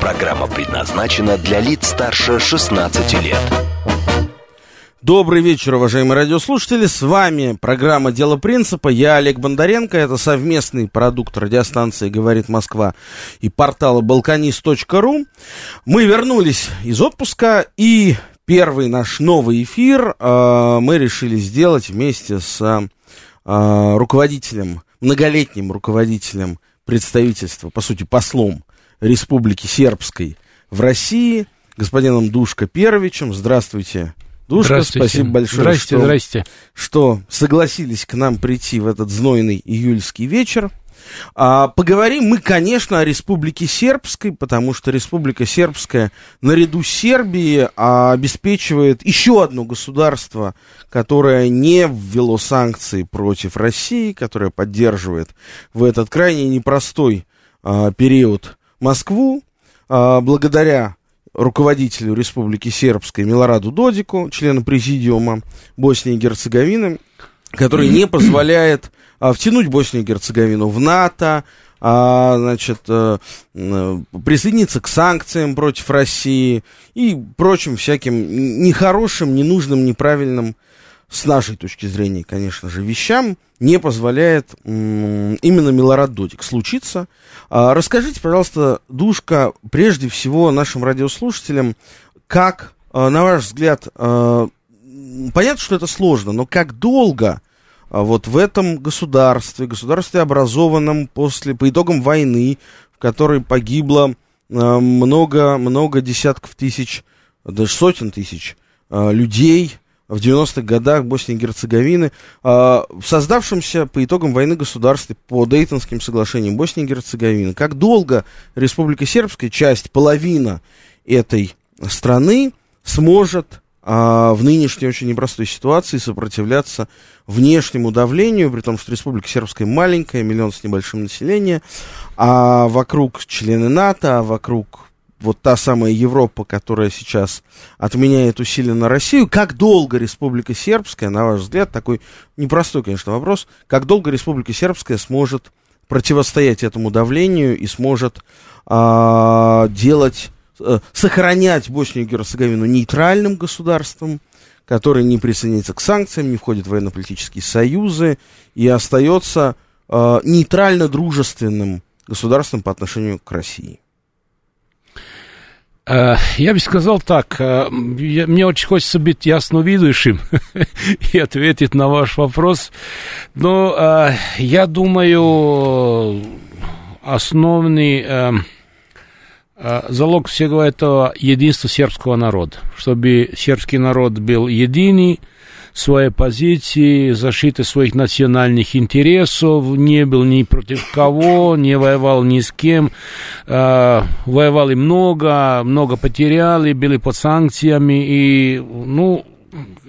Программа предназначена для лиц старше 16 лет. Добрый вечер, уважаемые радиослушатели. С вами программа «Дело принципа». Я Олег Бондаренко. Это совместный продукт радиостанции «Говорит Москва» и портала «Балканист.ру». Мы вернулись из отпуска, и первый наш новый эфир э, мы решили сделать вместе с э, руководителем, многолетним руководителем представительства, по сути, послом Республики Сербской в России, господином Душко Первичем. Здравствуйте, Душка, спасибо большое, здрасте, что, здрасте. что согласились к нам прийти в этот знойный июльский вечер. А, поговорим мы, конечно, о Республике Сербской, потому что Республика Сербская наряду с Сербией а, обеспечивает еще одно государство, которое не ввело санкции против России, которое поддерживает в этот крайне непростой а, период Москву, а, благодаря руководителю Республики Сербской Милораду Додику, члену президиума Боснии и Герцеговины, который не позволяет а, втянуть Боснию и Герцеговину в НАТО, а, значит, а, присоединиться к санкциям против России и прочим всяким нехорошим, ненужным, неправильным, с нашей точки зрения, конечно же, вещам, не позволяет именно Милорад Додик случиться. А, расскажите, пожалуйста, Душка, прежде всего нашим радиослушателям, как, а, на ваш взгляд, а, понятно, что это сложно, но как долго а вот в этом государстве, государстве образованном после, по итогам войны, в которой погибло много-много десятков тысяч, даже сотен тысяч людей в 90-х годах Боснии и Герцеговины, в создавшемся по итогам войны государстве по Дейтонским соглашениям Боснии и Герцеговины. Как долго Республика Сербская, часть, половина этой страны, сможет а, в нынешней очень непростой ситуации сопротивляться внешнему давлению, при том, что Республика Сербская маленькая, миллион с небольшим населением, а вокруг члены НАТО, а вокруг вот та самая Европа, которая сейчас отменяет усиленно Россию, как долго Республика Сербская, на ваш взгляд, такой непростой, конечно, вопрос, как долго Республика Сербская сможет противостоять этому давлению и сможет а, делать Э, сохранять Боснию и Герцеговину нейтральным государством, который не присоединится к санкциям, не входит в военно-политические союзы и остается э, нейтрально-дружественным государством по отношению к России. Э, я бы сказал так, э, мне очень хочется быть ясновидящим и ответить на ваш вопрос, но я думаю, основный залог всего этого единство сербского народа, чтобы сербский народ был единый, своей позиции, защиты своих национальных интересов, не был ни против кого, не воевал ни с кем, э, воевали много, много потеряли, были под санкциями, и, ну,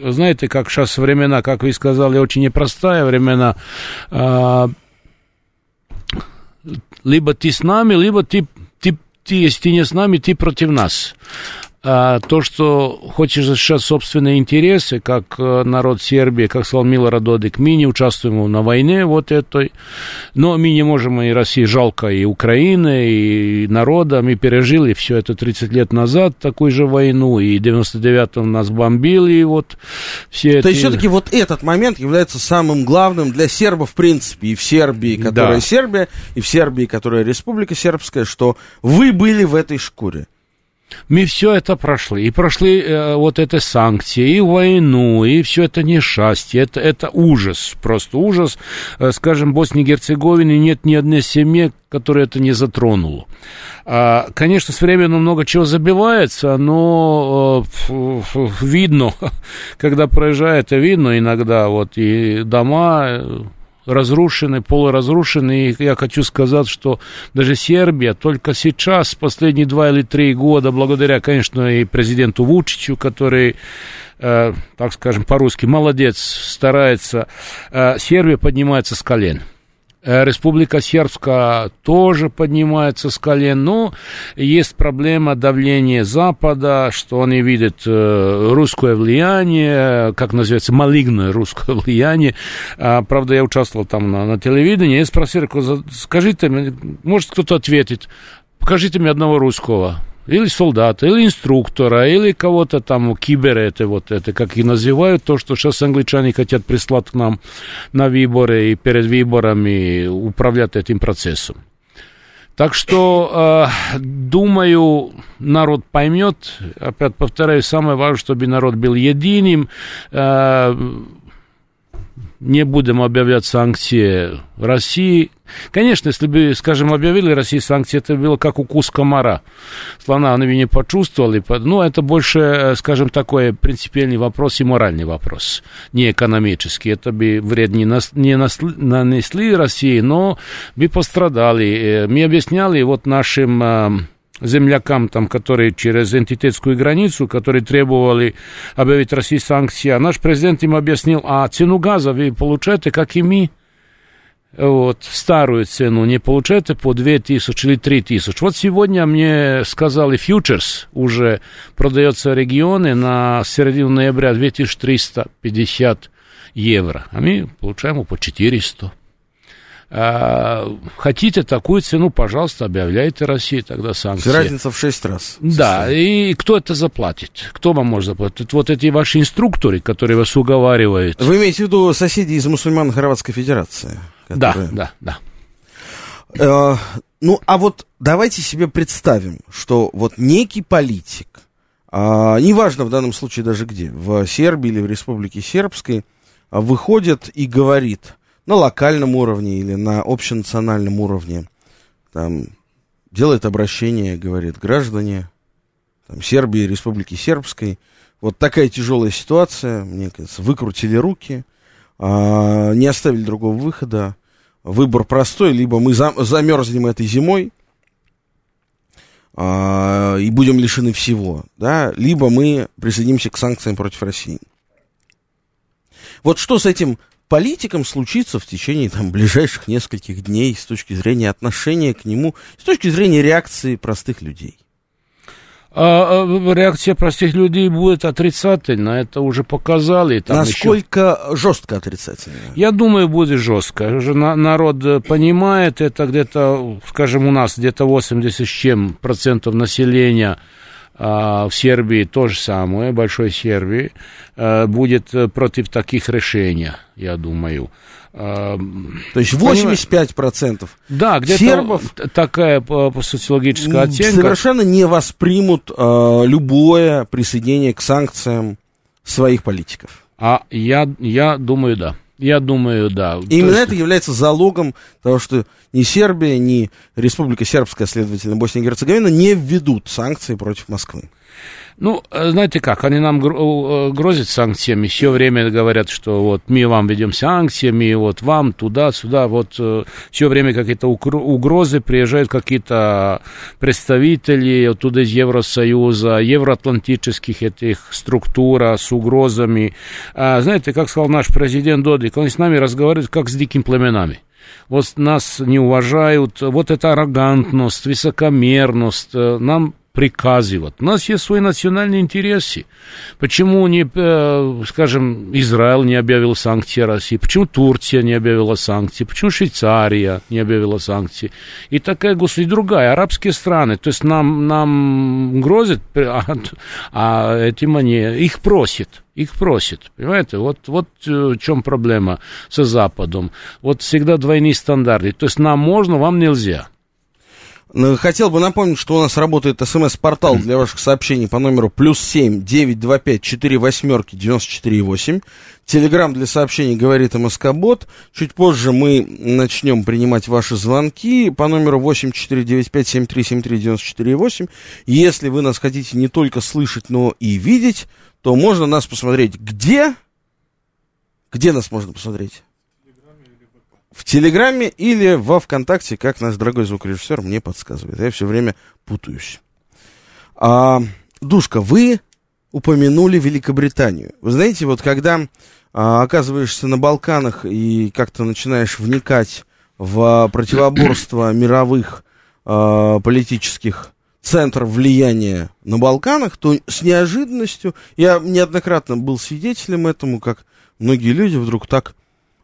знаете, как сейчас времена, как вы сказали, очень непростая времена, э, либо ты с нами, либо ты ты, если ты не с нами, ты против нас. А то, что хочешь защищать собственные интересы, как э, народ Сербии, как сказал Милорад Додик, мы не участвуем на войне вот этой, но мы не можем и России жалко, и Украины, и народа, мы пережили все это 30 лет назад, такую же войну, и в 99-м нас бомбили, и вот все То есть все-таки вот этот момент является самым главным для сербов, в принципе, и в Сербии, которая да. Сербия, и в Сербии, которая Республика Сербская, что вы были в этой шкуре. Мы все это прошли. И прошли э, вот эти санкции, и войну, и все это несчастье. Это, это ужас, просто ужас. Э, скажем, в Боснии и Герцеговине нет ни одной семьи, которая это не затронула. А, конечно, с временем много чего забивается, но э, видно, когда проезжает, видно иногда вот и дома разрушены, полуразрушены. И я хочу сказать, что даже Сербия только сейчас, последние два или три года, благодаря, конечно, и президенту Вучичу, который э, так скажем, по-русски, молодец, старается, э, Сербия поднимается с колен. Э, Республика Сербская тоже поднимается с колен, но есть проблема давления Запада, что они видят э, русское влияние, как называется, малигное русское влияние. А, правда, я участвовал там на, на телевидении, я спросил, скажите, может кто-то ответит, покажите мне одного русского или солдата, или инструктора, или кого-то там, кибера это вот, это как и называют, то, что сейчас англичане хотят прислать к нам на выборы и перед выборами управлять этим процессом. Так что, э, думаю, народ поймет. Опять повторяю, самое важное, чтобы народ был единым. Э, не будем объявлять санкции России. Конечно, если бы, скажем, объявили России санкции, это было как укус комара. Слона они не почувствовали. Но ну, это больше, э, скажем, такой принципиальный вопрос и моральный вопрос, не экономический. Это бы вред не, нас, не нанесли России, но бы пострадали. Э, мы объясняли вот нашим э, землякам, там, которые через энтитетскую границу, которые требовали объявить России санкции, а наш президент им объяснил, а цену газа вы получаете, как и мы, вот, старую цену не получаете по 2 тысячи или 3 тысячи. Вот сегодня мне сказали, фьючерс уже продается регионы на середину ноября 2350 евро, а мы получаем по 400. А, хотите такую цену, пожалуйста, объявляйте России тогда санкции. Разница в шесть раз. Да, и кто это заплатит? Кто вам может заплатить? Вот эти ваши инструкторы, которые вас уговаривают. Вы имеете в виду соседей из мусульман Хорватской Федерации? Которые... Да, да, да. Э, ну, а вот давайте себе представим, что вот некий политик, э, неважно в данном случае даже где, в Сербии или в Республике Сербской, выходит и говорит – на локальном уровне или на общенациональном уровне, там, делает обращение, говорит, граждане там, Сербии, Республики Сербской, вот такая тяжелая ситуация, мне кажется, выкрутили руки, а, не оставили другого выхода, выбор простой, либо мы зам, замерзнем этой зимой, а, и будем лишены всего, да, либо мы присоединимся к санкциям против России. Вот что с этим политикам случится в течение там, ближайших нескольких дней с точки зрения отношения к нему, с точки зрения реакции простых людей? А, а реакция простых людей будет отрицательна, это уже показали. Там Насколько еще... жестко отрицательно? Я думаю, будет жестко. Народ понимает, это где-то, скажем, у нас где-то 80 с чем процентов населения в Сербии то же самое, большой Сербии, а, будет против таких решений, я думаю. А, то есть 85% да, где сербов такая по, по социологическая оценка. Совершенно не воспримут э, любое присоединение к санкциям своих политиков. А я, я думаю, да. Я думаю, да. И именно есть... это является залогом того, что ни Сербия, ни Республика Сербская, следовательно, Босния и Герцеговина не введут санкции против Москвы. Ну, э, знаете как, они нам э, грозят санкциями, все время говорят, что вот мы вам ведем санкциями, вот вам туда-сюда, вот э, все время какие-то угрозы, приезжают какие-то представители оттуда из Евросоюза, евроатлантических этих структур с угрозами. А, знаете, как сказал наш президент Додик, он с нами разговаривает как с дикими племенами вот нас не уважают, вот эта арогантность, высокомерность, нам приказывать. У нас есть свои национальные интересы. Почему не, э, скажем, Израиль не объявил санкции России? Почему Турция не объявила санкции? Почему Швейцария не объявила санкции? И такая, господи, другая, арабские страны. То есть нам, нам грозят, а, а этим они, их просят. Их просят, понимаете? Вот, вот э, в чем проблема со Западом. Вот всегда двойные стандарты. То есть нам можно, вам нельзя. Ну, хотел бы напомнить, что у нас работает смс-портал для ваших сообщений по номеру плюс семь девять два пять четыре восьмерки девяносто четыре восемь. Телеграмм для сообщений говорит МСК-бот. Чуть позже мы начнем принимать ваши звонки по номеру восемь четыре девять пять семь три семь три девяносто четыре восемь. Если вы нас хотите не только слышать, но и видеть, то можно нас посмотреть где? Где нас можно посмотреть? в Телеграме или во ВКонтакте, как наш дорогой звукорежиссер мне подсказывает. Я все время путаюсь. А, Душка, вы упомянули Великобританию. Вы знаете, вот когда а, оказываешься на Балканах и как-то начинаешь вникать в противоборство мировых а, политических центров влияния на Балканах, то с неожиданностью, я неоднократно был свидетелем этому, как многие люди вдруг так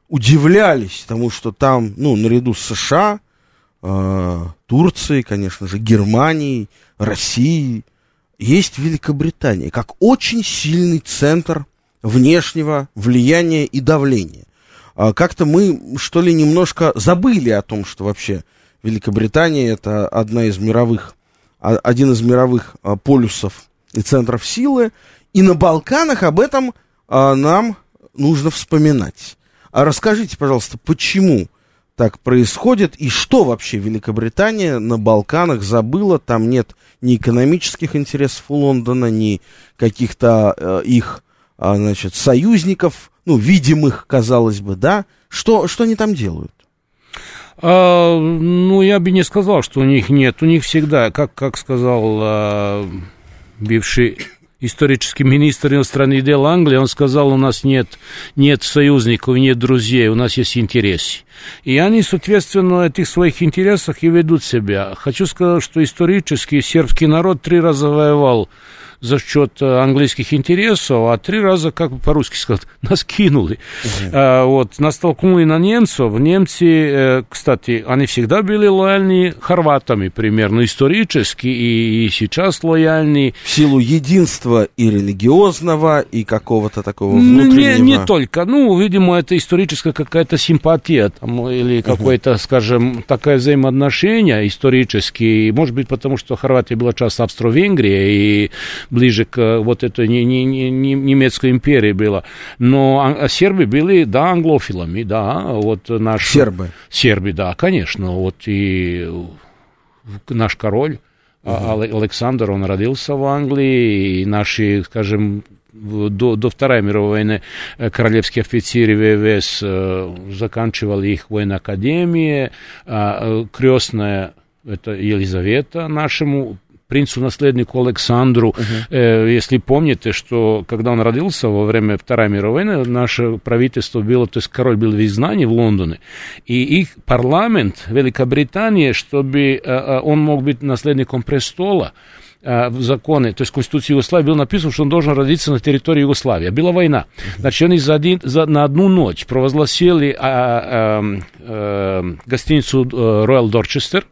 удивлялись тому, что там, ну, наряду с США, э, Турцией, конечно же, Германией, Россией, есть Великобритания, как очень сильный центр внешнего влияния и давления. А как-то мы, что ли, немножко забыли о том, что вообще Великобритания это одна из мировых, один из мировых а, полюсов и центров силы, и на Балканах об этом а, нам нужно вспоминать. А расскажите, пожалуйста, почему так происходит и что вообще Великобритания на Балканах забыла? Там нет ни экономических интересов у Лондона, ни каких-то э, их, значит, союзников, ну, видимых, казалось бы, да? Что, что они там делают? А, ну, я бы не сказал, что у них нет. У них всегда, как, как сказал а, бывший исторический министр иностранных дел Англии, он сказал, у нас нет, нет союзников, нет друзей, у нас есть интересы. И они, соответственно, этих своих интересах и ведут себя. Хочу сказать, что исторически сербский народ три раза воевал за счет э, английских интересов, а три раза, как по-русски сказать, нас кинули. Угу. А, вот, нас толкнули на немцев. Немцы, э, кстати, они всегда были лояльны хорватами, примерно, исторически, и, и сейчас лояльны. В силу единства и религиозного, и какого-то такого внутреннего... Не, не только. Ну, видимо, это историческая какая-то симпатия, там, или какое-то, угу. скажем, такое взаимоотношение исторические. Может быть, потому что Хорватия была часть Австро-Венгрии, и ближе к э, вот этой не, не, не, немецкой империи было. Но а, сербы были, да, англофилами, да, вот наш... Сербы? Сербы, да, конечно, вот и наш король, Uh-huh. Александр, он родился в Англии, и наши, скажем, до, до Второй мировой войны э, королевские офицеры ВВС э, заканчивали их военной академии, а крестная это Елизавета нашему принцу-наследнику Александру. Uh-huh. Если помните, что когда он родился во время Второй мировой войны, наше правительство было, то есть король был в изгнании в Лондоне, и их парламент Великобритании, чтобы э, э, он мог быть наследником престола, в законы, то есть в Конституции Югославии было написано, что он должен родиться на территории Югославии. Была война. Значит, они за один, за, на одну ночь провозгласили а, а, а, гостиницу Royal Dorchester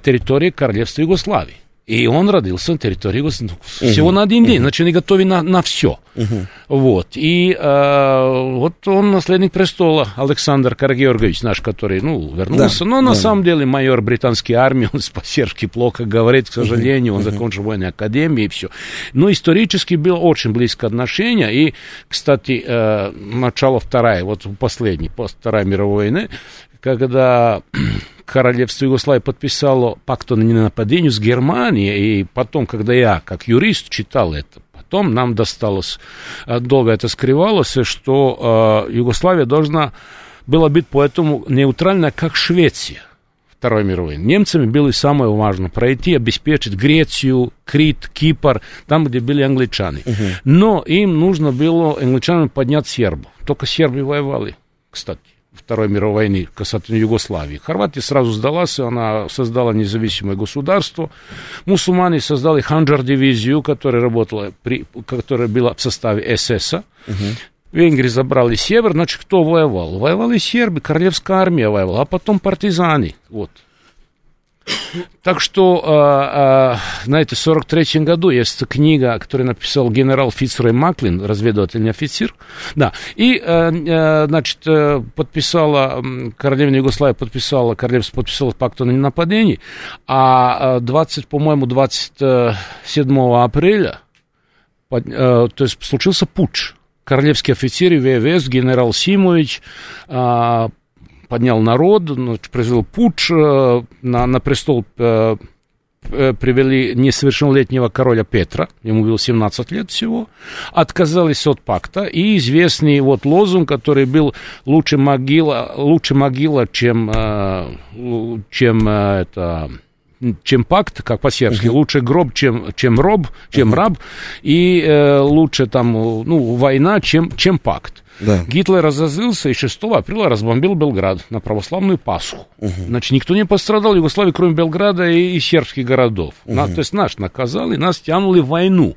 территории Королевства Югославии. И он родился на территории Югославии. Всего uh-huh. на один день. Uh-huh. Значит, они готовы на, на все. Uh-huh. Вот. И э, вот он наследник престола, Александр Карагеоргович наш, который, ну, вернулся. Да, Но да. на самом деле майор британской армии, он по-сербски плохо говорит, к сожалению. Uh-huh. Он закончил военную академию и все. Но исторически было очень близкое отношение. И, кстати, э, начало второй, вот последний, после Второй мировой войны, когда королевство Югославии подписало пакт о ненападении с Германией, и потом, когда я, как юрист, читал это, потом нам досталось, э, долго это скрывалось, что э, Югославия должна была быть поэтому нейтральна, как Швеция. Второй мировой. Немцами было самое важное пройти, обеспечить Грецию, Крит, Кипр, там, где были англичане. Угу. Но им нужно было англичанам поднять сербов. Только сербы воевали, кстати. Второй мировой войны касательно Югославии. Хорватия сразу сдалась, она создала независимое государство. Мусульмане создали Ханджар-дивизию, которая работала, при, которая была в составе СС. Угу. Венгрии забрали север, значит, кто воевал? Воевали сербы, королевская армия воевала, а потом партизаны. Вот. Так что, а, а, знаете, в 43 году есть книга, которую написал генерал Фицрой Маклин, разведывательный офицер, да, и, э, э, значит, э, подписала, королевна Югославия подписала, королевство подписало пакт о ненападении, а 20, по-моему, 27 апреля, то есть случился путч, королевский офицер ВВС генерал Симович а, поднял народ, ну, произвел путч, э, на, на престол э, э, привели несовершеннолетнего короля Петра, ему было 17 лет всего, отказались от пакта, и известный вот лозунг, который был «лучше могила, лучше могила чем, чем это, чем пакт, как по-сербски, uh-huh. лучше гроб, чем, чем роб, чем uh-huh. раб, и э, лучше там, ну, война, чем, чем пакт. Да. Гитлер разозлился и 6 апреля разбомбил Белград на православную Пасху. Угу. Значит, никто не пострадал в Югославии, кроме Белграда и, и сербских городов. Угу. На, то есть наш наказал, и нас тянули в войну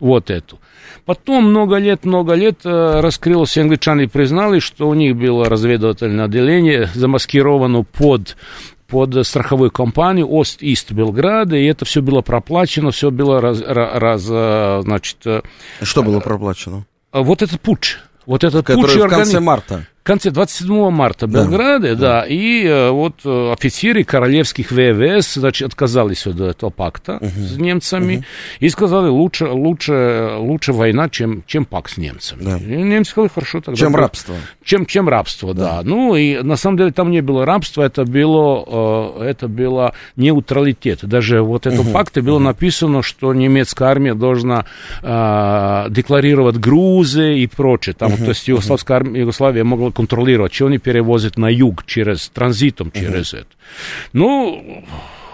вот эту. Потом много лет, много лет э, раскрылось, англичане признали, что у них было разведывательное отделение, замаскировано под под страховую компанию Ост-Ист Белграда, и это все было проплачено, все было раз, раз, э, значит... Э, что было проплачено? Вот этот путь. Вот этот Который путь в конце марта конце 27 марта в Белграде, да, да, и э, вот э, офицеры королевских ВВС, значит, отказались от этого пакта uh с немцами uh и сказали, лучше, лучше, лучше война, чем, чем пакт с немцами. Да. И немцы сказали, хорошо, тогда... Чем рабство. Чем, чем рабство, да. да. Ну, и на самом деле там не было рабства, это было, э, это было неутралитет. Даже вот это uh пакте было uh написано, что немецкая армия должна э, декларировать грузы и прочее. Там, uh то есть Югославская армия, Югославия могла контролировать, что они перевозят на юг через транзитом через uh-huh. это. Ну,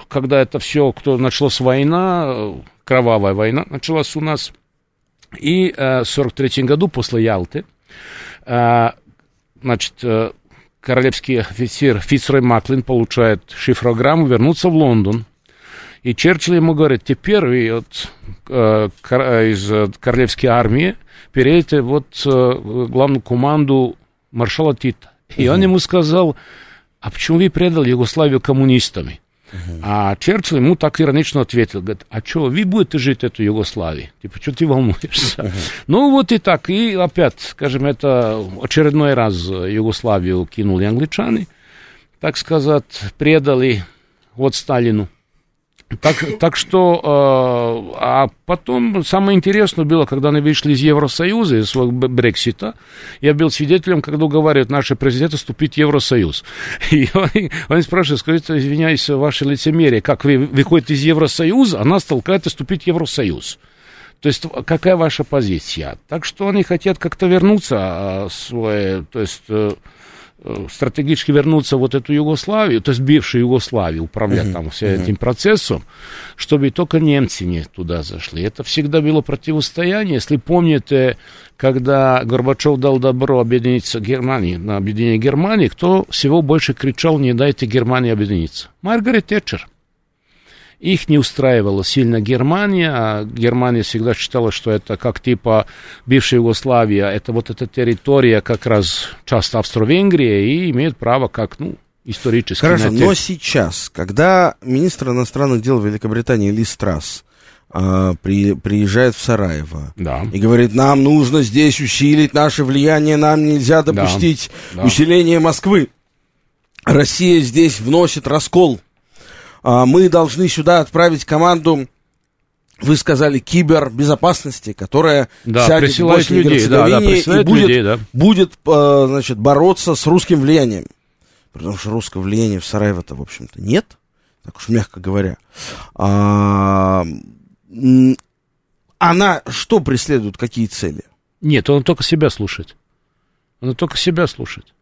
когда это все, кто началась война, кровавая война началась у нас, и э, в 43 году после Ялты, э, значит, э, королевский офицер Фицрой Маклин получает шифрограмму вернуться в Лондон. И Черчилль ему говорит, теперь вы от, э, из королевской армии перейдете вот э, главную команду маршала Тита. И угу. он ему сказал, а почему вы предали Югославию коммунистами? Uh-huh. А Черчилль ему так иронично ответил, говорит, а что, вы будете жить эту Югославию? Типа, что ты волнуешься? Uh-huh. Ну, вот и так. И опять, скажем, это очередной раз Югославию кинули англичане, так сказать, предали вот Сталину. Так, так что, э, а потом самое интересное было, когда они вышли из Евросоюза, из своего Брексита, я был свидетелем, когда уговаривают наши президенты вступить в Евросоюз. И они, они спрашивают, скажите, извиняюсь, ваше лицемерие, как вы выходите из Евросоюза, а нас толкает вступить в Евросоюз. То есть какая ваша позиция? Так что они хотят как-то вернуться, а, свое, то есть э, Э, стратегически вернуться в вот эту Югославию, то есть бывшую Югославию, управлять uh-huh, там всем uh-huh. этим процессом, чтобы только немцы не туда зашли. Это всегда было противостояние. Если помните, когда Горбачев дал добро объединиться Германии, на объединение Германии, кто всего больше кричал, не дайте Германии объединиться? Маргарет Тэтчер. Их не устраивала сильно Германия, а Германия всегда считала, что это как типа бывшая Югославия, это вот эта территория как раз часть Австро-Венгрия и имеет право как, ну, исторически. Хорошо, но сейчас, когда министр иностранных дел Великобритании Ли Страсс а, при, приезжает в Сараево да. и говорит, нам нужно здесь усилить наше влияние, нам нельзя допустить да. усиление Москвы. Россия здесь вносит раскол. А, мы должны сюда отправить команду вы сказали кибербезопасности, которая да, сядет в людей, да, да, и будет, людей, да. будет а, значит, бороться с русским влиянием. Потому что русского влияния в Сараево-то, в общем-то, нет, так уж мягко говоря. А, она что преследует, какие цели? Нет, он только себя слушает. Он только себя слушает.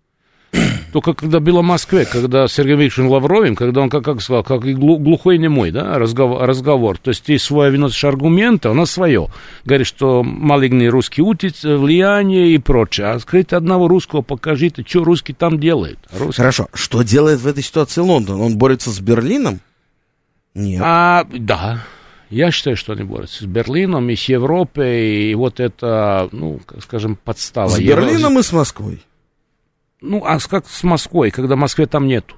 Только когда было в Москве, когда Сергей Викторович Лавровым, когда он, как, как сказал, как и глухой немой, да, разговор, разговор. То есть ты свое виносишь аргументы, она свое. Говорит, что малигный русский утец, влияние и прочее. А скажите одного русского, покажите, что русский там делает. Русский. Хорошо, что делает в этой ситуации Лондон? Он борется с Берлином? Нет. А, да. Я считаю, что они борются с Берлином и с Европой, и вот это, ну, скажем, подстава. С Берлином и с Москвой? Ну, а как с Москвой, когда в Москве там нету?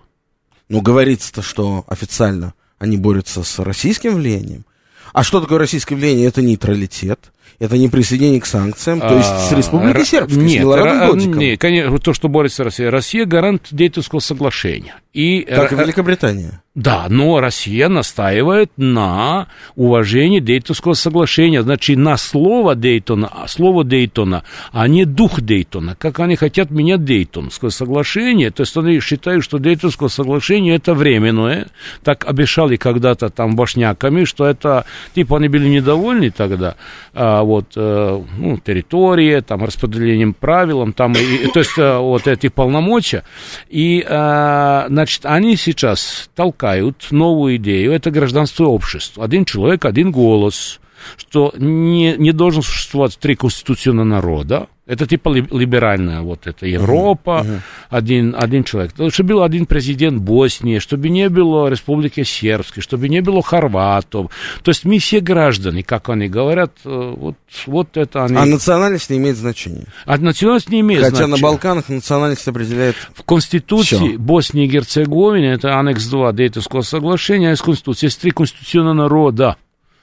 Ну, говорится-то, что официально они борются с российским влиянием. А что такое российское влияние? Это нейтралитет. Это не присоединение к санкциям, то есть с А, Республикой Сербской, Нет, с Милорадом ра- Додиком. нет, конечно, то, что борется Россия. Россия гарант Дейтонского соглашения. И, Как и Великобритания. Да, но Россия настаивает на уважении Дейтонского соглашения, значит, на слово Дейтона, а слово Дейтона, а не дух Дейтона, как они хотят менять Дейтонское соглашение. То есть они считают, что Дейтонское соглашение это временное, так обещали когда-то там башняками, что это, типа, они были недовольны тогда, а, вот, э, ну, территории, там, распределением правилам, там, и, то есть, э, вот эти полномочия, и, э, значит, они сейчас толкают новую идею, это гражданство общества, один человек, один голос, что не, не должен существовать три конституционных народа, это типа ли- либеральная вот эта Европа, один, один человек. Чтобы был один президент Боснии, чтобы не было Республики Сербской, чтобы не было хорватов. То есть мы все граждане, как они говорят, э, вот, вот это они... А национальность не имеет значения. А национальность не имеет Хотя на значения. Балканах национальность определяет... В Конституции Всё. Боснии и Герцеговины, это аннекс 2 Дейтонского соглашения, из Конституции, есть три конституционных народа.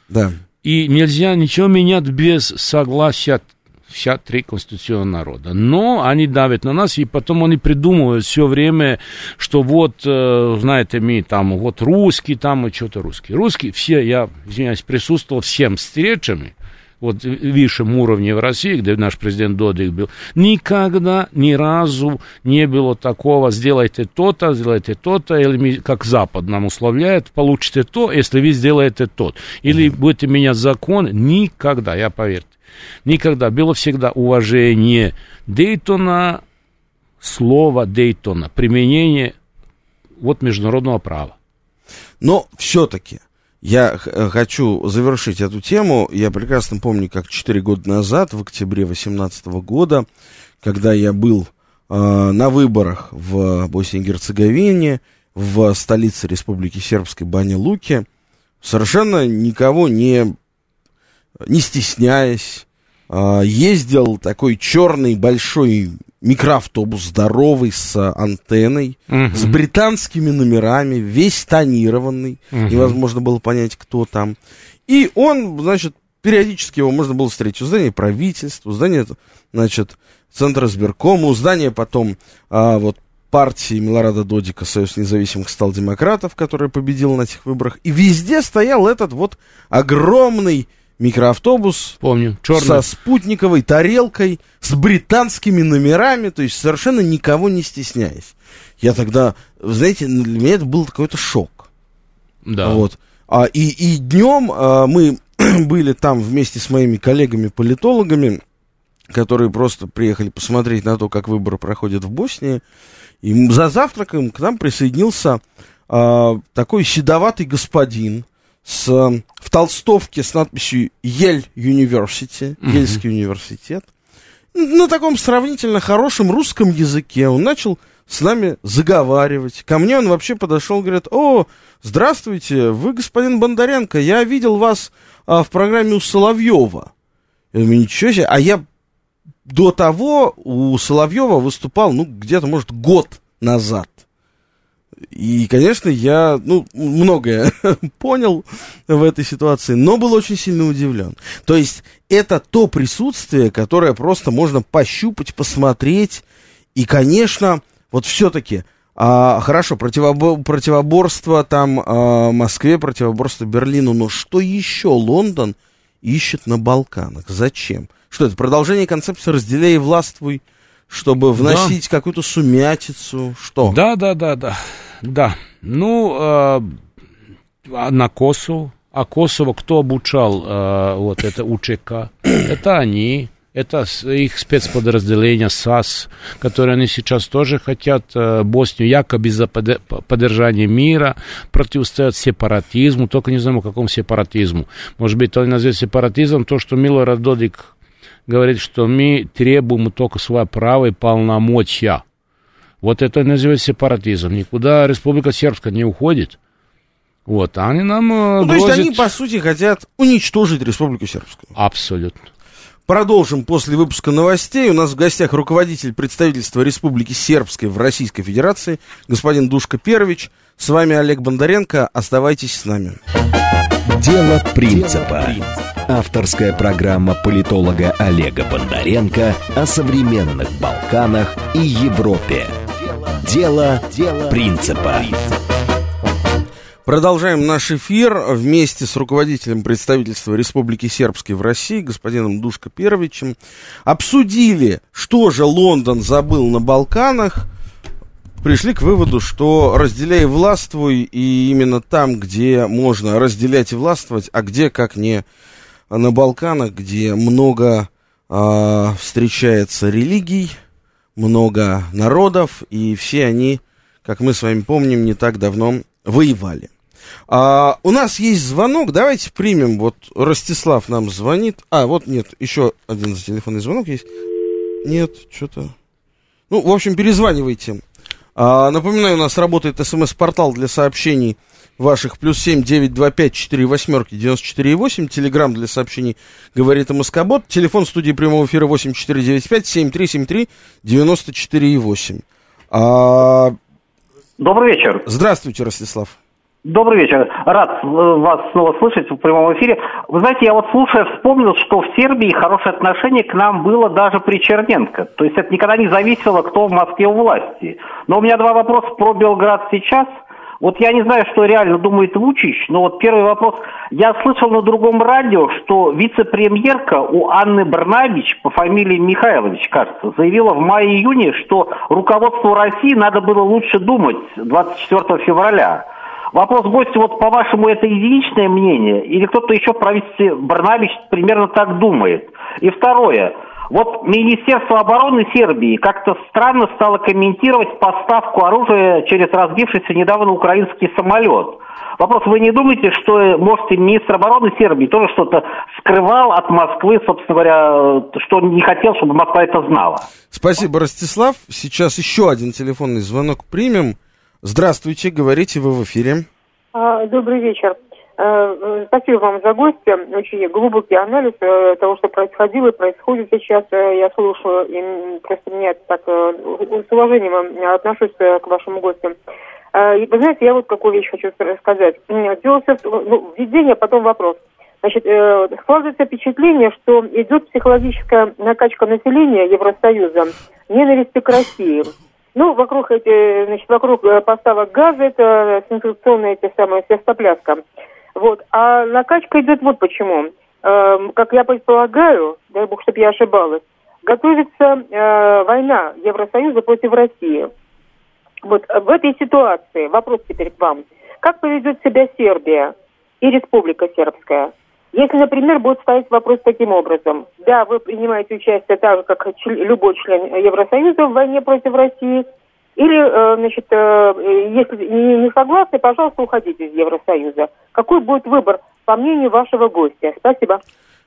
Да. И нельзя ничего менять без согласия вся три конституционных народа. Но они давят на нас, и потом они придумывают все время, что вот, э, знаете, мы там, вот русский, там и что-то русский. Русские, все, я, извиняюсь, присутствовал всем встречами, вот в высшем уровне в России, где наш президент Додик был, никогда, ни разу не было такого, сделайте то-то, сделайте то-то, или как Запад нам условляет, получите то, если вы сделаете то. Или будете менять закон, никогда, я поверьте. Никогда. Было всегда уважение Дейтона, слова Дейтона, применение вот международного права. Но все-таки я э, хочу завершить эту тему. Я прекрасно помню, как 4 года назад, в октябре 2018 года, когда я был э, на выборах в Боснии и Герцеговине, в столице Республики Сербской Бане-Луке, совершенно никого не, не стесняясь, э, ездил такой черный большой микроавтобус здоровый с антенной, с британскими номерами, весь тонированный, Мгм. невозможно было понять, кто там. И он, значит, периодически его можно было встретить у здания правительства, у здания, значит, Центра сберкома, у здания потом а, вот партии Милорада Додика, Союз независимых стал демократов, которая победила на этих выборах. И везде стоял этот вот огромный микроавтобус Помню. Черный. со спутниковой тарелкой, с британскими номерами, то есть совершенно никого не стесняясь. Я тогда, знаете, для меня это был какой-то шок. Да. Вот. А, и, и днем а, мы были там вместе с моими коллегами-политологами, которые просто приехали посмотреть на то, как выборы проходят в Боснии. И за завтраком к нам присоединился а, такой седоватый господин с, а, в толстовке с надписью Ель University, Мгм. Ельский университет. На таком сравнительно хорошем русском языке он начал с нами заговаривать. Ко мне он вообще подошел, говорит, о, здравствуйте, вы господин Бондаренко, я видел вас а, в программе у Соловьева. Я думаю, ничего себе, а я до того у Соловьева выступал, ну, где-то, может, год назад. И, конечно, я, ну, многое понял в этой ситуации, но был очень сильно удивлен. То есть, это то присутствие, которое просто можно пощупать, посмотреть. И, конечно, вот все-таки, а, хорошо, противобо- противоборство там а, Москве, противоборство Берлину, но что еще Лондон ищет на Балканах? Зачем? Что это, продолжение концепции «разделяй и властвуй», чтобы вносить какую-то сумятицу? Что? Да, да, да, да. Да. Ну, э, на Косово. А Косово кто обучал э, вот это УЧК? Это они. Это их спецподразделение САС, которые они сейчас тоже хотят э, Боснию якобы за поддержание мира, противостоят сепаратизму, только не знаем, о каком сепаратизму. Может быть, то назовет сепаратизм то, что Милорад Додик говорит, что мы требуем только свое право и полномочия. Вот это называется сепаратизм. Никуда Республика Сербская не уходит. Вот, а они нам э, Ну, то есть грозят- они, по сути, хотят уничтожить Республику Сербскую. Абсолютно. Продолжим после выпуска новостей. У нас в гостях руководитель представительства Республики Сербской в Российской Федерации, господин Душка Первич. С вами Олег Бондаренко. Оставайтесь с нами. Дело принципа. Авторская программа политолога Олега Бондаренко о современных Балканах и Европе. Дело, дело принципа. Продолжаем наш эфир вместе с руководителем представительства Республики Сербской в России, господином Душко Первичем. Обсудили, что же Лондон забыл на Балканах. Пришли к выводу, что разделяй и властвуй, и именно там, где можно разделять и властвовать, а где, как не на Балканах, где много э, встречается религий, много народов, и все они, как мы с вами помним, не так давно воевали. А, у нас есть звонок, давайте примем. Вот Ростислав нам звонит. А, вот нет, еще один телефонный звонок есть. Нет, что-то. Ну, в общем, перезванивайте. А, напоминаю, у нас работает смс-портал для сообщений ваших. Плюс семь девять два пять четыре восьмерки девяносто четыре восемь. Телеграмм для сообщений говорит МСК-бот. Телефон студии прямого эфира восемь четыре девять пять семь три семь три девяносто четыре восемь. А... Добрый вечер. Здравствуйте, Ростислав. Добрый вечер. Рад э, вас снова слышать в прямом эфире. Вы знаете, я вот слушая вспомнил, что в Сербии хорошее отношение к нам было даже при Черненко. То есть это никогда не зависело, кто в Москве у власти. Но у меня два вопроса про Белград сейчас. Вот я не знаю, что реально думает Вучич, но вот первый вопрос. Я слышал на другом радио, что вице-премьерка у Анны Барнабич по фамилии Михайлович, кажется, заявила в мае-июне, что руководству России надо было лучше думать 24 февраля. Вопрос гостя, вот по-вашему, это единичное мнение? Или кто-то еще в правительстве Барнавич примерно так думает? И второе. Вот Министерство обороны Сербии как-то странно стало комментировать поставку оружия через разбившийся недавно украинский самолет. Вопрос, вы не думаете, что, может, и министр обороны Сербии тоже что-то скрывал от Москвы, собственно говоря, что не хотел, чтобы Москва это знала? Спасибо, Ростислав. Сейчас еще один телефонный звонок примем. Здравствуйте, говорите вы в эфире. А, добрый вечер. Э, спасибо вам за гости. Очень глубокий анализ э, того, что происходило и происходит сейчас. Э, я слушаю, и просто мне так с уважением отношусь к вашим гостям. Вы знаете, я вот какую вещь хочу сказать. Дело все, ну, введение, потом вопрос. Значит, складывается впечатление, что идет психологическая накачка населения Евросоюза ненависти к России. Ну, вокруг эти, значит, вокруг э, поставок газа это сенсационная эти самые свистопляска. Вот. А накачка идет вот почему. Э, как я предполагаю, дай бог, чтобы я ошибалась, готовится э, война Евросоюза против России. Вот в этой ситуации вопрос теперь к вам. Как поведет себя Сербия и Республика Сербская? Если, например, будет стоять вопрос таким образом. Да, вы принимаете участие так же, как любой член Евросоюза в войне против России. Или, э, значит, э, если не согласны, пожалуйста, уходите из Евросоюза. Какой будет выбор, по мнению вашего гостя? Спасибо.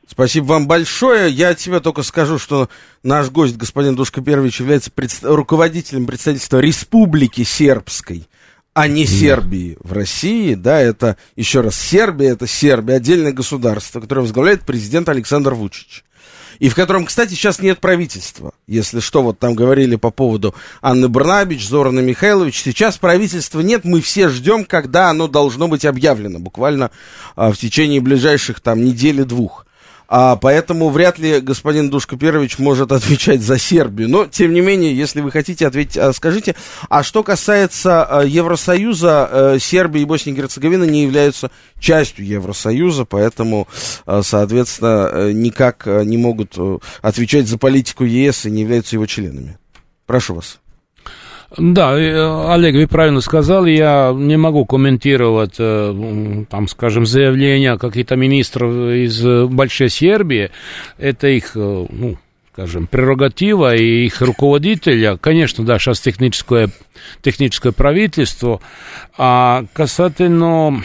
Спасибо вам большое. Я тебе только скажу, что наш гость, господин Душка Первич, является руководителем представительства Республики Сербской а не Сербии в России, да, это, еще раз, Сербия, это Сербия, отдельное государство, которое возглавляет президент Александр Вучич. И в котором, кстати, сейчас нет правительства. Если что, вот там говорили по поводу Анны Барнабич, Зорана Михайлович. Сейчас правительства нет, мы все ждем, когда оно должно быть объявлено. Буквально а, в течение ближайших там недели-двух. А, поэтому вряд ли господин Душкаперович может отвечать за Сербию. Но, тем не менее, если вы хотите ответить, а, скажите. А что касается а, Евросоюза, а, Сербия и Босния и Герцеговина не являются частью Евросоюза, поэтому, а, соответственно, никак не могут отвечать за политику ЕС и не являются его членами. Прошу вас. Да, э, Олег, вы правильно сказал, я не могу комментировать, э, там, скажем, заявления каких-то министров из Большой Сербии. Это их, э, ну, скажем, прерогатива и их руководителя. Конечно, да, сейчас техническое, техническое правительство. А касательно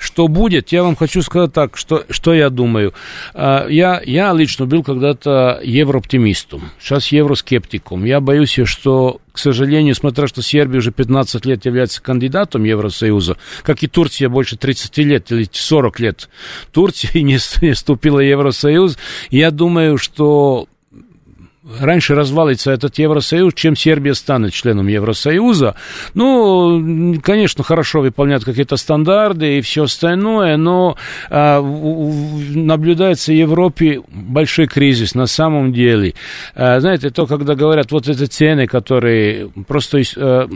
что будет, я вам хочу сказать так, что, что я думаю. А, я, я лично был когда-то еврооптимистом, сейчас евроскептиком. Я боюсь, что, к сожалению, смотря что Сербия уже 15 лет является кандидатом Евросоюза, как и Турция больше 30 лет или 40 лет Турция не, не вступила в Евросоюз, я думаю, что раньше развалится этот Евросоюз, чем Сербия станет членом Евросоюза. Ну, конечно, хорошо выполняют какие-то стандарты и все остальное, но а, наблюдается в Европе большой кризис на самом деле. А, знаете, то, когда говорят, вот эти цены, которые просто... А,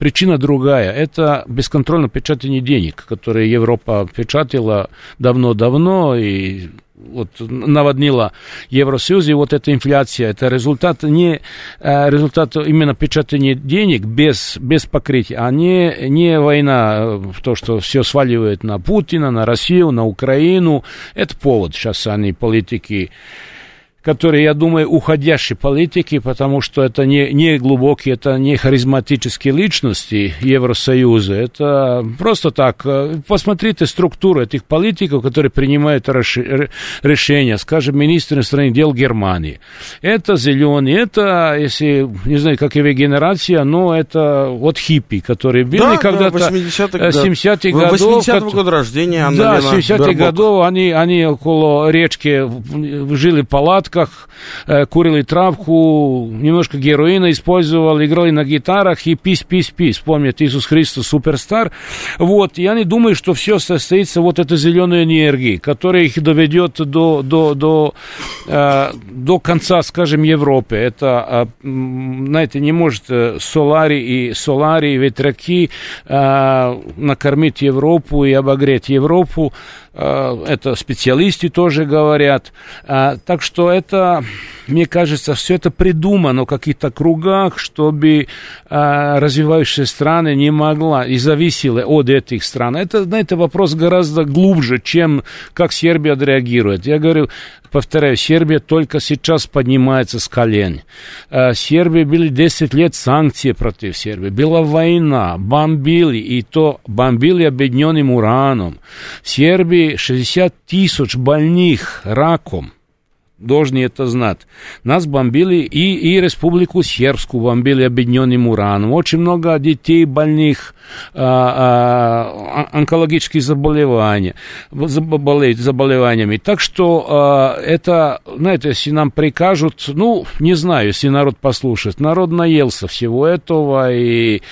Причина другая. Это бесконтрольное печатание денег, которые Европа печатала давно-давно и вот наводнила Евросоюз, и вот эта инфляция, это результат не э, результат именно печатания денег без, без покрытия, а не, не война, то, что все сваливает на Путина, на Россию, на Украину. Это повод. Сейчас они, политики, которые, я думаю, уходящие политики, потому что это не, не глубокие, это не харизматические личности Евросоюза, это просто так. Э, посмотрите структуру этих политиков, которые принимают решения, скажем, министр иностранных дел Германии. Это зеленые, это, если, не знаю, как какая генерация, но это вот хиппи, которые были да, когда-то 80-х, 70-х да. годов. 80-го года рождения, Анна Да, 70-х годов они, они около речки жили палат палатках, э, курили травку, немножко героина использовал, играли на гитарах и пись, пись, пись. Помнят, Иисус Христос суперстар. Вот, я не думаю, что все состоится вот этой зеленой энергии, которая их доведет до, до, до, э, до конца, скажем, Европы. Это, э, знаете, не может э, солари и солари, ветряки накормить Европу и обогреть Европу. Э, это специалисты тоже говорят. Э, так что это, мне кажется, все это придумано в каких-то кругах, чтобы э, развивающие страны не могла и зависела от этих стран. Это, знаете, вопрос гораздо глубже, чем как Сербия отреагирует. Я говорю, повторяю, Сербия только сейчас поднимается с колен. Сербия были 10 лет санкции против Сербии. Была война, бомбили, и то бомбили объединенным ураном. Сербия 60 тысяч больных раком должны это знать. Нас бомбили и, и Республику Сербскую бомбили объединенным ураном. Очень много детей больных а, а, онкологических заболеваний, болеют заболеваниями. Так что а, это, знаете, если нам прикажут, ну, не знаю, если народ послушает. Народ наелся всего этого и...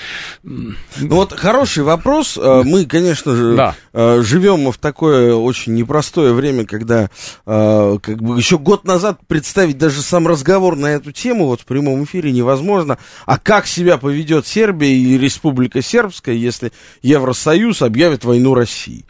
Ну вот хороший вопрос. А, мы, конечно же, да. А, живем в такое очень непростое время, когда а, как бы еще год год назад представить даже сам разговор на эту тему вот в прямом эфире невозможно. А как себя поведет Сербия и Республика Сербская, если Евросоюз объявит войну России?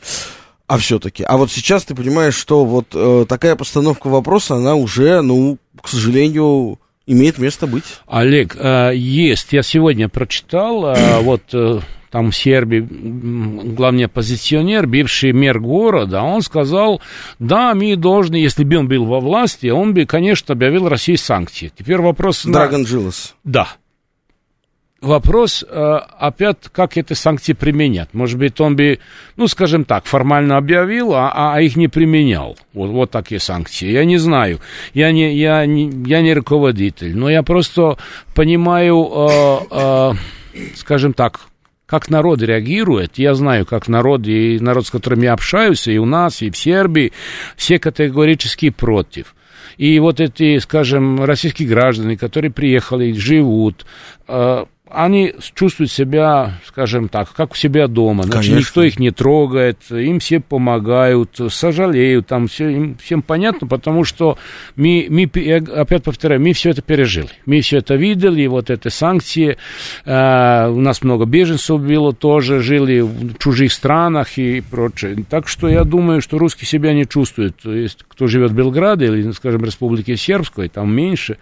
А все-таки. А вот сейчас ты понимаешь, что вот э, такая постановка вопроса, она уже, ну, к сожалению, имеет место быть. Олег, э, есть. Я сегодня прочитал, э, вот э, там в Сербии главный оппозиционер, бывший мэр города, он сказал, да, мы должны, если бы он был во власти, он бы, конечно, объявил России санкции. Теперь вопрос... Драгон Джилос. Да. Вопрос э, опять, как эти санкции применять. Может быть, он бы, ну, скажем так, формально объявил, а, а их не применял. Вот, вот такие санкции. Я не знаю. Я не, я не, я не руководитель. Но я просто понимаю, э, э, скажем так, как народ реагирует, я знаю, как народ, и народ, с которым я общаюсь, и у нас, и в Сербии, все категорически против. И вот эти, скажем, российские граждане, которые приехали, живут, э, они чувствуют себя, скажем так, как у себя дома. Значит, Конечно. никто их не трогает, им все помогают, сожалеют, там все, им всем понятно, потому что мы, мы, я опять повторяю, мы все это пережили. Мы все это видели, вот эти санкции. Э, у нас много беженцев было тоже, жили в чужих странах и прочее. Так что я думаю, что русские себя не чувствуют. Есть кто живет в Белграде или, скажем, Республике Сербской, там меньше.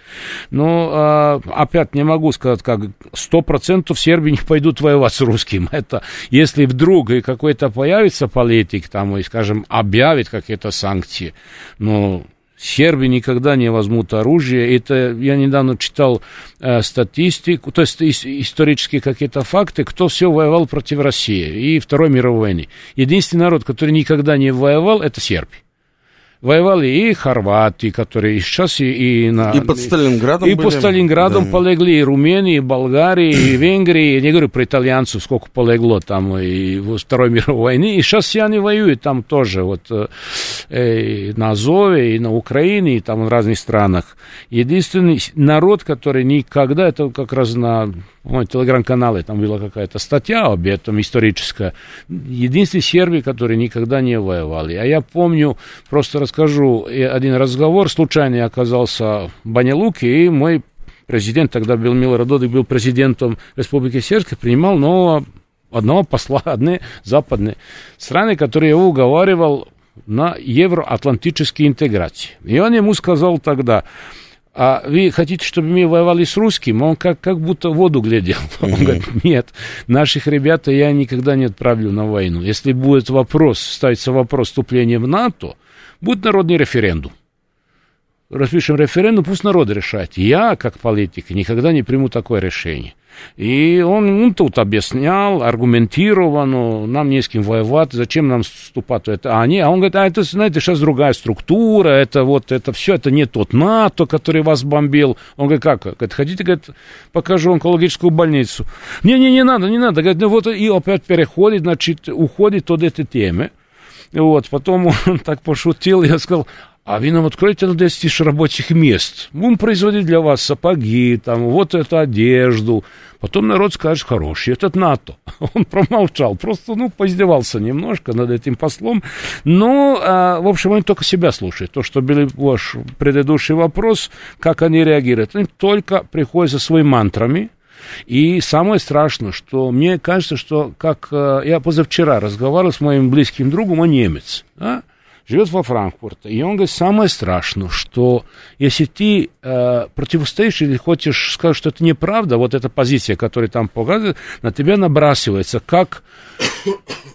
Но э, опять не могу сказать, как 100 сто процентов Сербии не пойдут воевать с русским. Это если вдруг и какой-то появится политик, там, и, скажем, объявит какие-то санкции, но Сербы никогда не возьмут оружие. Это я недавно читал э, статистику, то есть ис, исторические какие-то факты, кто все воевал против России и Второй мировой войны. Единственный народ, который никогда не воевал, это сербы Воевали и хорваты, которые сейчас и, и на... И под Сталинградом И были. по Сталинградам Да. полегли и Румынии, и Болгарии, и Венгрии. Я не говорю про итальянцев, сколько полегло там и во Второй мировой войны. И сейчас все они воюют там тоже, вот э, э, на Азове, и на Украине, и там в разных странах. Единственный народ, который никогда, это как раз на по-моему, телеграм-канале, там была какая-то статья об этом историческая. Единственный сербий, который никогда не воевали. А я помню, просто расскажу, один разговор, случайно я оказался в Банялуке, и мой президент, тогда был Милорад Додик, был президентом Республики Сербской, принимал нового одного посла одной западной страны, который его уговаривал на евроатлантические интеграции. И он ему сказал тогда, а вы хотите, чтобы мы воевали с русским? Он как, как будто воду глядел. Он говорит, нет, наших ребят я никогда не отправлю на войну. Если будет вопрос, ставится вопрос вступления в НАТО, будет народный референдум. Распишем референдум, пусть народ решает. Я, как политик, никогда не приму такое решение. И он, он тут объяснял, аргументированно, нам не с кем воевать, зачем нам вступать в это. А, они, а он говорит, а это, знаете, сейчас другая структура, это вот, это все, это не тот НАТО, который вас бомбил. Он говорит, как? Говорит, хотите, говорит, покажу онкологическую больницу. Не-не, не надо, не надо. Говорит, ну вот и опять переходит, значит, уходит от этой темы. Вот, потом он так пошутил, я сказал, а вы нам откроете на 10 тысяч рабочих мест. Будем производить для вас сапоги, там, вот эту одежду. Потом народ скажет, хороший, этот НАТО. Он промолчал, просто, ну, поиздевался немножко над этим послом. Но, а, в общем, они только себя слушают. То, что был ваш предыдущий вопрос, как они реагируют. Они только приходят со своими мантрами, и самое страшное, что мне кажется, что как э, я позавчера разговаривал с моим близким другом, он немец, да, живет во Франкфурте, и он говорит, самое страшное, что если ты э, противостоишь или хочешь сказать, что это неправда, вот эта позиция, которая там показывает, на тебя набрасывается, как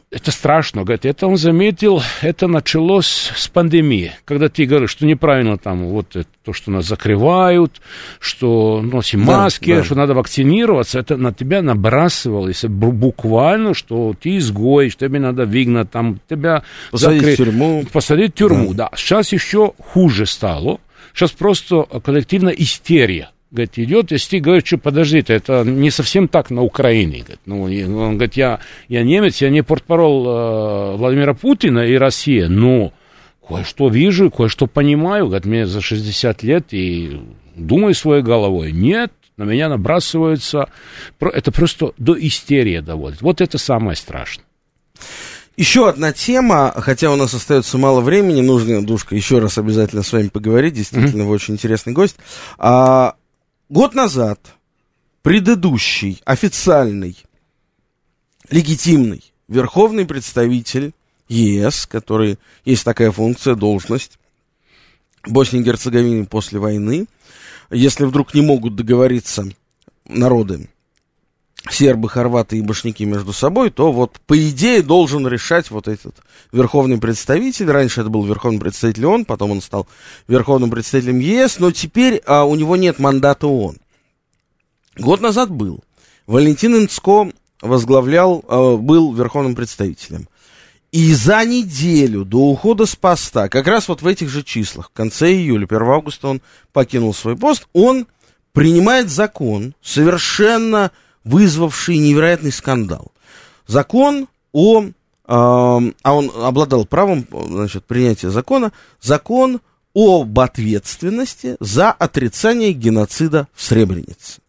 это страшно, говорит, это он заметил, это началось с пандемии, когда ты говоришь, что неправильно там вот это, то, что нас закрывают, что носим Да, маски, да. что надо вакцинироваться, это на тебя набрасывалось бу- буквально, что ты изгой, что тебе надо выгнать, там тебя Посадить закры- в тюрьму. Посадить в тюрьму, да. Сейчас еще хуже стало, сейчас просто коллективная истерия. Говорит, идет, если ты говоришь, что подождите, это не совсем так на Украине. Говорит, ну, и он говорит, я, я немец, я не портпарол э, Владимира Путина и России, но кое-что вижу, кое-что понимаю. Говорит, мне за 60 лет и думаю своей головой. Нет, на меня набрасываются. Это просто до истерии доводит. Вот это самое страшное. Еще одна тема, хотя у нас остается мало времени, нужно, Душка, еще раз обязательно с вами поговорить, действительно, вы очень интересный гость. А, год назад предыдущий официальный, легитимный верховный представитель ЕС, который есть такая функция, должность Боснии и Герцеговины после войны, если вдруг не могут договориться народы сербы, хорваты и башняки между собой, то вот по идее должен решать вот этот верховный представитель. Раньше это был верховный представитель ООН, потом он стал верховным представителем ЕС, но теперь а, у него нет мандата ООН. Год назад был. Валентин Инцко возглавлял, а, был верховным представителем. И за неделю до ухода с поста, как раз вот в этих же числах, в конце июля, 1 августа он покинул свой пост, он принимает закон, совершенно вызвавший невероятный скандал. Закон о... э, а он обладал правом значит, принятия закона. Закон об ответственности за отрицание геноцида в Сребренице.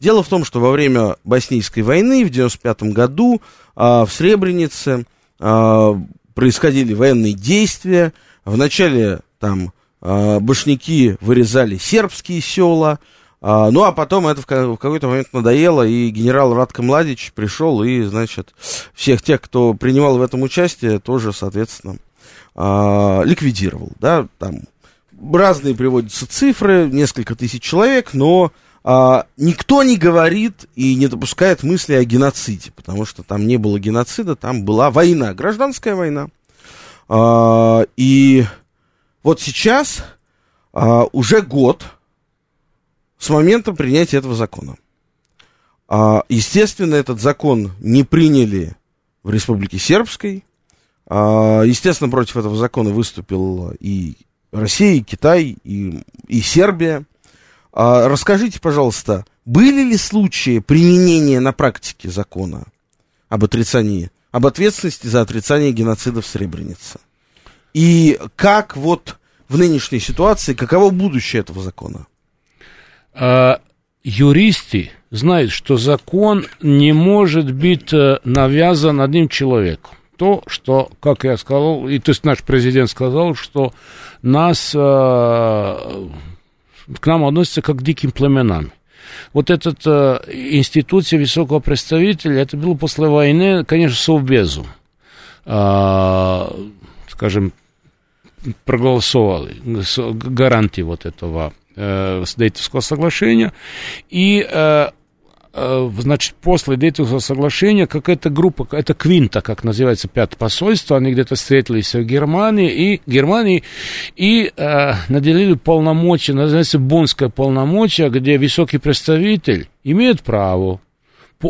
Дело в том, что во время Боснийской войны в 1995 году э, в Сребренице э, происходили военные действия. Вначале там э, башняки вырезали сербские села, а, ну, а потом это в, ка- в какой-то момент надоело, и генерал Радко Младич пришел и, значит, всех тех, кто принимал в этом участие, тоже, соответственно, а, ликвидировал, да, там разные приводятся цифры, несколько тысяч человек, но а, никто не говорит и не допускает мысли о геноциде, потому что там не было геноцида, там была война, гражданская война. А, и вот сейчас а, уже год с момента принятия этого закона. А, естественно, этот закон не приняли в Республике Сербской. А, естественно, против этого закона выступил и Россия, и Китай, и, и Сербия. А, расскажите, пожалуйста, были ли случаи применения на практике закона об отрицании, об ответственности за отрицание геноцида в Сребренице? И как вот в нынешней ситуации, каково будущее этого закона? А, юристы знают, что закон не может быть э, навязан одним человеком. То, что, как я сказал, и то есть наш президент сказал, что нас, э, к нам относятся как к диким племенам. Вот этот э, институция высокого представителя, это было после войны, конечно, совбезу. Э, скажем, проголосовали гарантии вот этого э, Дейтовского соглашения. И э, э, значит, после Дейтовского соглашения какая-то группа, это Квинта, как называется, пятое посольство, они где-то встретились в Германии и, Германии и э, наделили полномочия, называется Бонское полномочие, где высокий представитель имеет право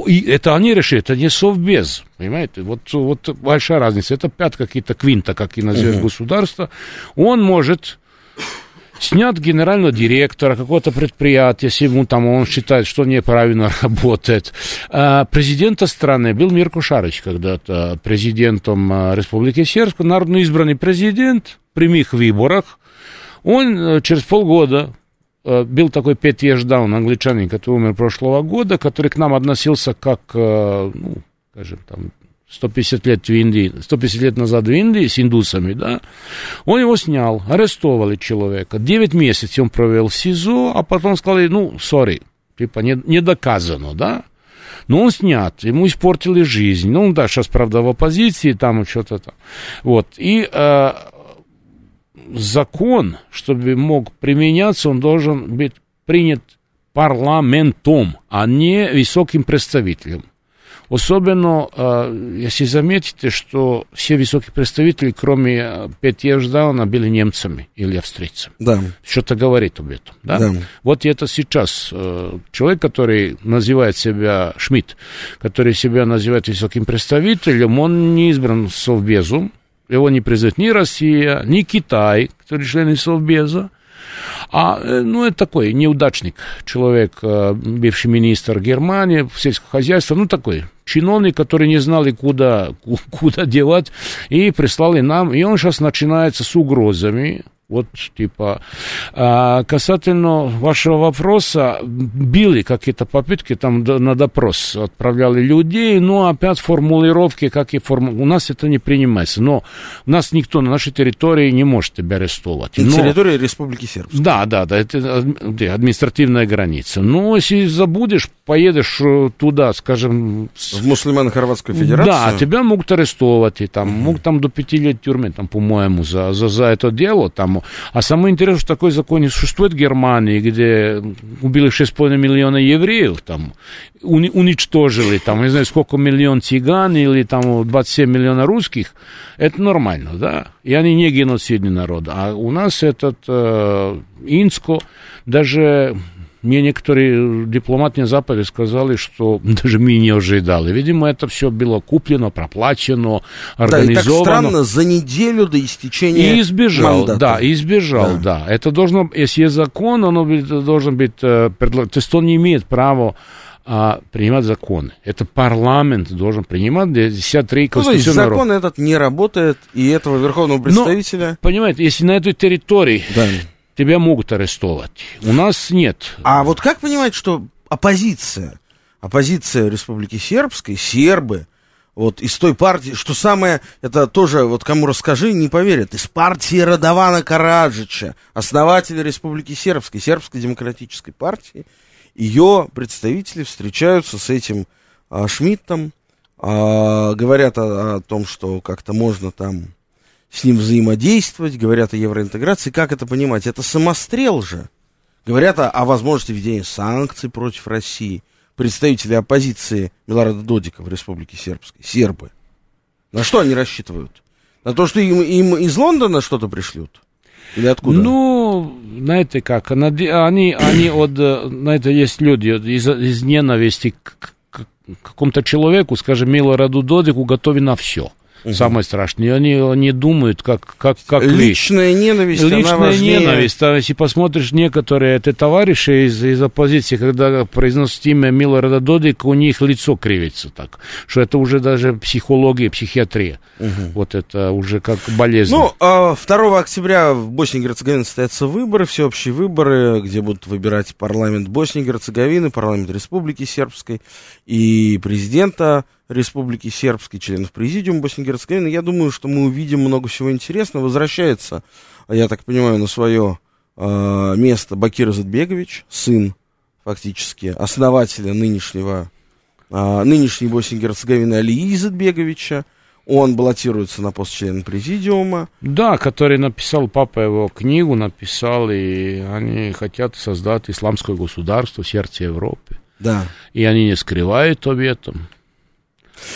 и это они решили, это не совбез, понимаете? Вот, вот большая разница. Это пят какие-то квинта, как и назовет uh-huh. государство. Он может снят генерального директора какого-то предприятия, если ему там он считает, что неправильно работает. А президента страны был Мирко Шарыч когда-то президентом а, Республики Сербской, народно избранный президент в прямых выборах. Он э, через полгода Э, был такой Пет Еждаун, англичанин, который умер прошлого года, который к нам относился как, э, ну, скажем, там, 150 лет в Индии, 150 лет назад в Индии с индусами, да, он его снял, арестовали человека, 9 месяцев он провел в СИЗО, а потом сказали, ну, сори, типа, не, не доказано, да, но он снят, ему испортили жизнь, ну, да, сейчас, правда, в оппозиции, там что-то там, вот, и э, закон, чтобы мог применяться, он должен быть принят парламентом, а не высоким представителем. Особенно, э, если заметите, что все высокие представители, кроме э, Петя Ждауна, были немцами или австрийцами. Да. Что-то говорит об этом. Да? Да. Вот это сейчас э, человек, который называет себя Шмидт, который себя называет высоким представителем, он не избран Совбезом, его не признает ни Россия, ни Китай, который члены Совбеза. А, э, ну, это такой неудачник, человек, э, бывший министр Германии, сельского хозяйства, ну, такой чиновник, который не знал и куда, куда девать, и прислали нам, и он сейчас начинается с угрозами, вот, типа, а, касательно вашего вопроса, били какие-то попытки, там на допрос отправляли людей, но опять формулировки, как и форму... У нас это не принимается, но у нас никто на нашей территории не может тебя арестовать. На территории Республики Сербской. Да, да, да, это административная граница. Но если забудешь, поедешь э, туда, скажем... В мусульмано-хорватскую федерацию? Да, тебя могут арестовать, и там, угу. могут там до пяти лет тюрьмы, там, по-моему, за, за, за это дело, там, тему. А самое интересное, что такой закон не существует в Германии, где убили 6,5 миллиона евреев, там, уни- уничтожили, там, не знаю, сколько миллион цыган или там 27 миллионов русских, это нормально, да, и они не геноцидный народ. А у нас этот э, Инско, даже мне некоторые дипломаты на Западе сказали, что даже мы не ожидали. Видимо, это все было куплено, проплачено, организовано. Да, и так странно, за неделю до истечения И избежал, мандата. да, избежал, да. да. Это должно, если есть закон, оно должен быть, э, то есть он не имеет права а, принимать законы. Это парламент должен принимать 53 ну, то есть закон этот не работает, и этого верховного представителя... Но, понимаете, если на этой территории... Да тебя могут арестовать. У нас нет. А вот как понимать, что оппозиция, оппозиция Республики Сербской, сербы, вот из той партии, что самое, это тоже, вот кому расскажи, не поверят, из партии Радована Караджича, основателя Республики Сербской, Сербской демократической партии, ее представители встречаются с этим а, Шмидтом, а, говорят о, о том, что как-то можно там с ним взаимодействовать, говорят о евроинтеграции. Как это понимать? Это самострел же. Говорят о, о возможности введения санкций против России. Представители оппозиции Милорада Додика в Республике Сербской, сербы. На что они рассчитывают? На то, что им, им из Лондона что-то пришлют? Или откуда? Ну, знаете как, они, они от, на это есть люди из, из ненависти к, к, к какому-то человеку, скажем, Милораду Додику, готовы на все. Самое страшное. Они не думают, как, как, как. Личная ненависть, она Личная важнее. ненависть. А если посмотришь некоторые это товарищи из, из оппозиции, когда произносят имя Милорада Додика, у них лицо кривится так, что это уже даже психология, психиатрия. Вот это уже как болезнь. Ну, а 2 октября в Боснии и Герцеговине состоятся выборы, всеобщие выборы, где будут выбирать парламент Боснии и Герцеговины, парламент Республики Сербской и президента Республики Сербской, членов президиума Боснии и Герцеговины. Я думаю, что мы увидим много всего интересного. Возвращается, я так понимаю, на свое э, место Бакир Задбегович, сын фактически основателя нынешнего, э, нынешней Боснии и Герцеговины Алии Задбеговича. Он баллотируется на пост члена президиума. Да, который написал, папа его книгу написал, и они хотят создать исламское государство в сердце Европы. Да. И они не скрывают об этом.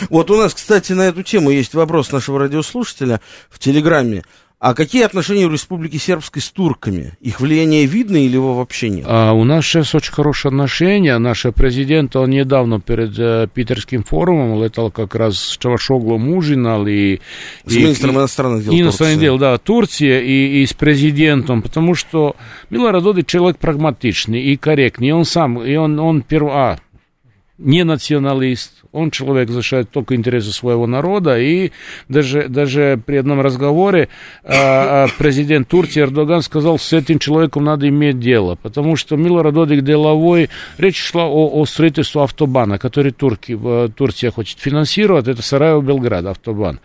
Вот у нас, кстати, на эту тему есть вопрос нашего радиослушателя в Телеграме. А какие отношения у Республики Сербской с турками? Их влияние видно или его вообще нет? А у нас сейчас очень хорошие отношения. Наш президент, он недавно перед э, Питерским форумом летал как раз с Чавашоглом ужинал и... С и- министром и- иностранных дел Иностранных дел, да, Турция и, и с президентом, потому что Милорад Додик человек прагматичный и корректный. И он сам, и он, он перв... а, не националист, он человек защищает только интересы своего народа, и даже, даже при одном разговоре а, президент Турции Эрдоган сказал, с этим человеком надо иметь дело, потому что Милорад Додик деловой, речь шла о, о строительстве автобана, который Турки, э, Турция хочет финансировать, это Сараево-Белград автобан,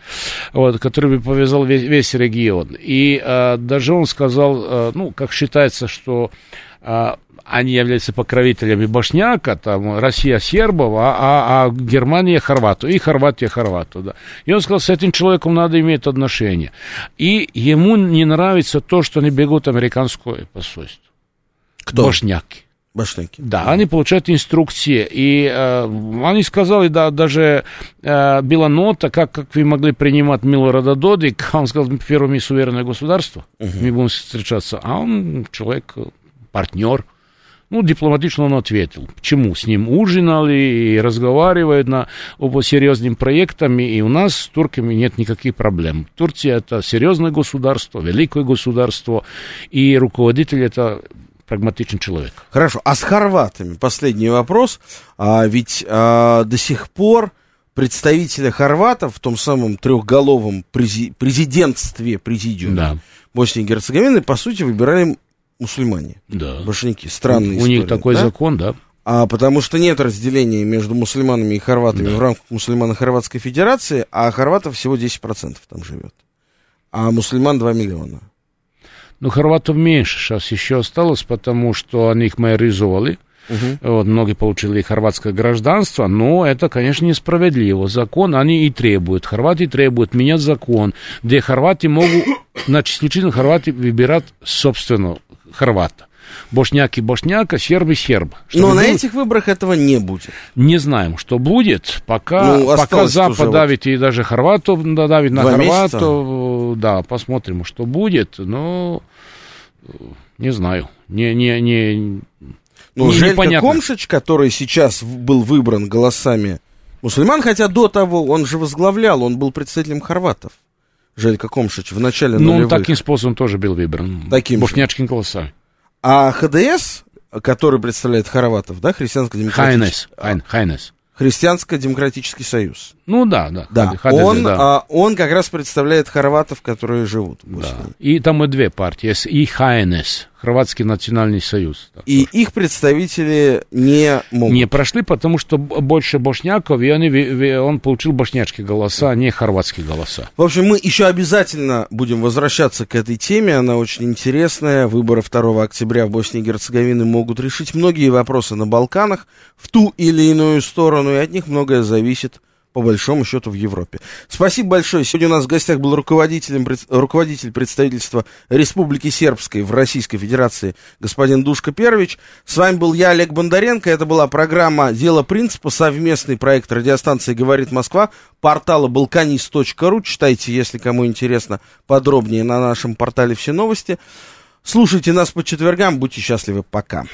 вот, который бы повязал весь, весь регион. И а, даже он сказал, ну, как считается, что они являются покровителями Башняка, там Россия сербов, а, а, а Германия хорвату, и Хорватия хорвату, да. И он сказал, с этим человеком надо иметь отношения. И ему не нравится то, что они бегут американское посольство. Кто? Башняки. Башняки. Да, они получают инструкции. И э, они сказали, да, даже э, была нота, как, как вы могли принимать Милорада Додик. Он сказал, первое, мы суверенное государство, мы будем встречаться. А он человек, э, партнер. Ну, дипломатично он ответил. Почему? С ним ужинали и разговаривают на, по серьезным проектам, и у нас с турками нет никаких проблем. Турция это серьезное государство, великое государство, и руководитель это прагматичный человек. Хорошо. А с хорватами? Последний вопрос. А, ведь а, до сих пор представителя хорватов в том самом трехголовом прези- президентстве, президиуме Да. Боснии и Герцеговины, по сути, выбирали мусульмане. Да. Башняки. Странная У них история, такой да? закон, да. А, потому что нет разделения между мусульманами и хорватами в рамках мусульмано-хорватской федерации, а хорватов всего 10% там живет. А мусульман 2 миллиона. Но хорватов меньше сейчас еще осталось, потому что они их майоризовали. Вот, многие получили хорватское гражданство, но это, конечно, несправедливо. Закон они и требуют. Хорватии требуют менять закон, где хорваты могут, значит, исключительно хорваты выбирать собственного хорвата. Бошняки бошняка, сербы серб. Чтобы Но на было- этих выборах этого не будет. Не знаем, что будет, пока, Ну, пока Запад уже давит и даже хорватов давит на Два хорватов, да, посмотрим, что будет, но э, не знаю, не, не, не, Ну, не- Желька непонятно. Комшич, который сейчас был выбран голосами мусульман, хотя до того он же возглавлял, он был представителем хорватов. Желька Комшич в начале Ну, он нулевых. таким способом тоже был выбран. Таким. Бушнячкин голоса. А ХДС, который представляет хорватов, да, христианско-демократический, Хайнес, Хайн- Хайнес. христианско-демократический союз. Ну да, да. Да, Хадес, он, да. а, он как раз представляет хорватов, которые живут Да. И там и две партии, и Хайнес, Хорватский национальный союз. И их представители не могут. Не прошли, потому что больше бошняков, и они, он получил бошнячские голоса, а не хорватские голоса. В общем, мы еще обязательно будем возвращаться к этой теме. Она очень интересная. Выборы 2 октября в Боснии и Герцеговине могут решить многие вопросы на Балканах в ту или иную сторону, и от них многое зависит по большому счету в Европе. Спасибо большое. Сегодня у нас в гостях был руководителем, руководитель представительства Республики Сербской в Российской Федерации господин Душка Первич. С вами был я, Олег Бондаренко. Это была программа «Дело принципа», совместный проект радиостанции «Говорит Москва», портала balkanist.ru. Читайте, если кому интересно, подробнее на нашем портале все новости. Слушайте нас по четвергам. Будьте счастливы. Пока.